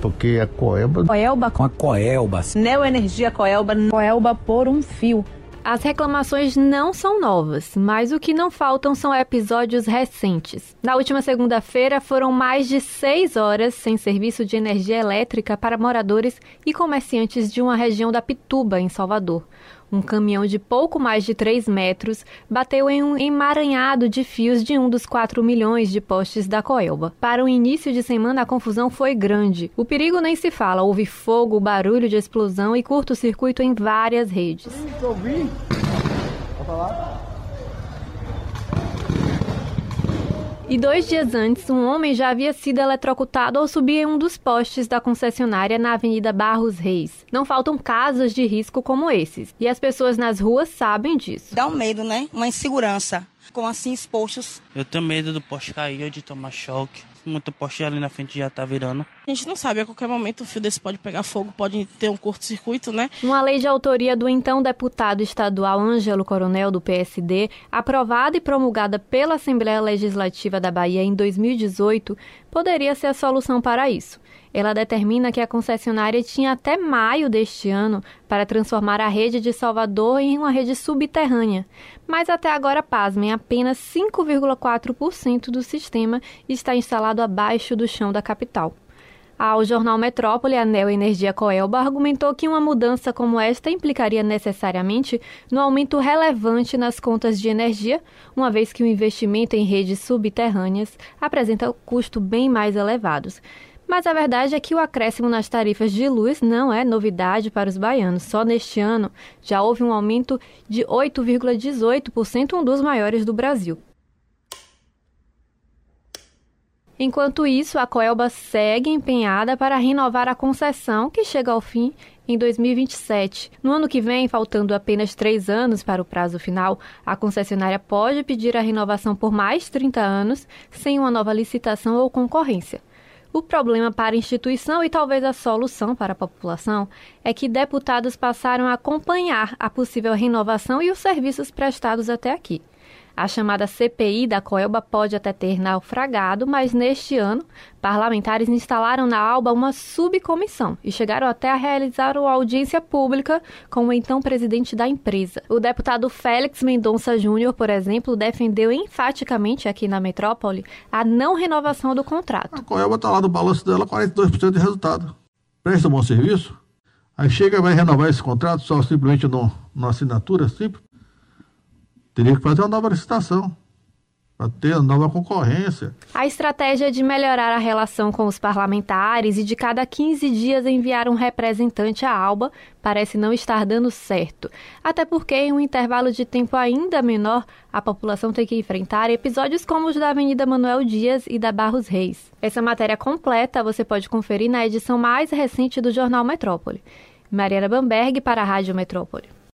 porque a Coelba. Coelba com a Coelba. Neoenergia Coelba. Coelba por um fio. As reclamações não são novas, mas o que não faltam são episódios recentes. Na última segunda-feira, foram mais de seis horas sem serviço de energia elétrica para moradores e comerciantes de uma região da Pituba, em Salvador. Um caminhão de pouco mais de 3 metros bateu em um emaranhado de fios de um dos 4 milhões de postes da Coelba. Para o início de semana, a confusão foi grande. O perigo nem se fala, houve fogo, barulho de explosão e curto-circuito em várias redes. Ouvi? E dois dias antes, um homem já havia sido eletrocutado ao subir em um dos postes da concessionária na Avenida Barros Reis. Não faltam casos de risco como esses, e as pessoas nas ruas sabem disso. Dá um medo, né? Uma insegurança, com assim expostos. Eu tenho medo do poste cair ou de tomar choque muito poste ali na frente já tá virando. A gente não sabe, a qualquer momento o fio desse pode pegar fogo, pode ter um curto-circuito, né? Uma lei de autoria do então deputado estadual Ângelo Coronel, do PSD, aprovada e promulgada pela Assembleia Legislativa da Bahia em 2018, poderia ser a solução para isso. Ela determina que a concessionária tinha até maio deste ano para transformar a rede de Salvador em uma rede subterrânea. Mas até agora, pasmem, apenas 5,4% do sistema está instalado abaixo do chão da capital. Ao jornal Metrópole, a Neo Energia Coelba argumentou que uma mudança como esta implicaria necessariamente no aumento relevante nas contas de energia, uma vez que o investimento em redes subterrâneas apresenta custos bem mais elevados. Mas a verdade é que o acréscimo nas tarifas de luz não é novidade para os baianos. Só neste ano já houve um aumento de 8,18%, um dos maiores do Brasil. Enquanto isso, a Coelba segue empenhada para renovar a concessão, que chega ao fim em 2027. No ano que vem, faltando apenas três anos para o prazo final, a concessionária pode pedir a renovação por mais 30 anos, sem uma nova licitação ou concorrência. O problema para a instituição e talvez a solução para a população é que deputados passaram a acompanhar a possível renovação e os serviços prestados até aqui. A chamada CPI da Coelba pode até ter naufragado, mas neste ano, parlamentares instalaram na ALBA uma subcomissão e chegaram até a realizar uma audiência pública com o então presidente da empresa. O deputado Félix Mendonça Júnior, por exemplo, defendeu enfaticamente aqui na metrópole a não renovação do contrato. A Coelba está lá no balanço dela 42% de resultado. Presta um bom serviço, aí chega vai renovar esse contrato só simplesmente na assinatura simples teria que fazer uma nova licitação para ter uma nova concorrência. A estratégia de melhorar a relação com os parlamentares e de cada 15 dias enviar um representante à Alba parece não estar dando certo. Até porque, em um intervalo de tempo ainda menor, a população tem que enfrentar episódios como os da Avenida Manuel Dias e da Barros Reis. Essa matéria completa você pode conferir na edição mais recente do Jornal Metrópole. Mariana Bamberg para a Rádio Metrópole.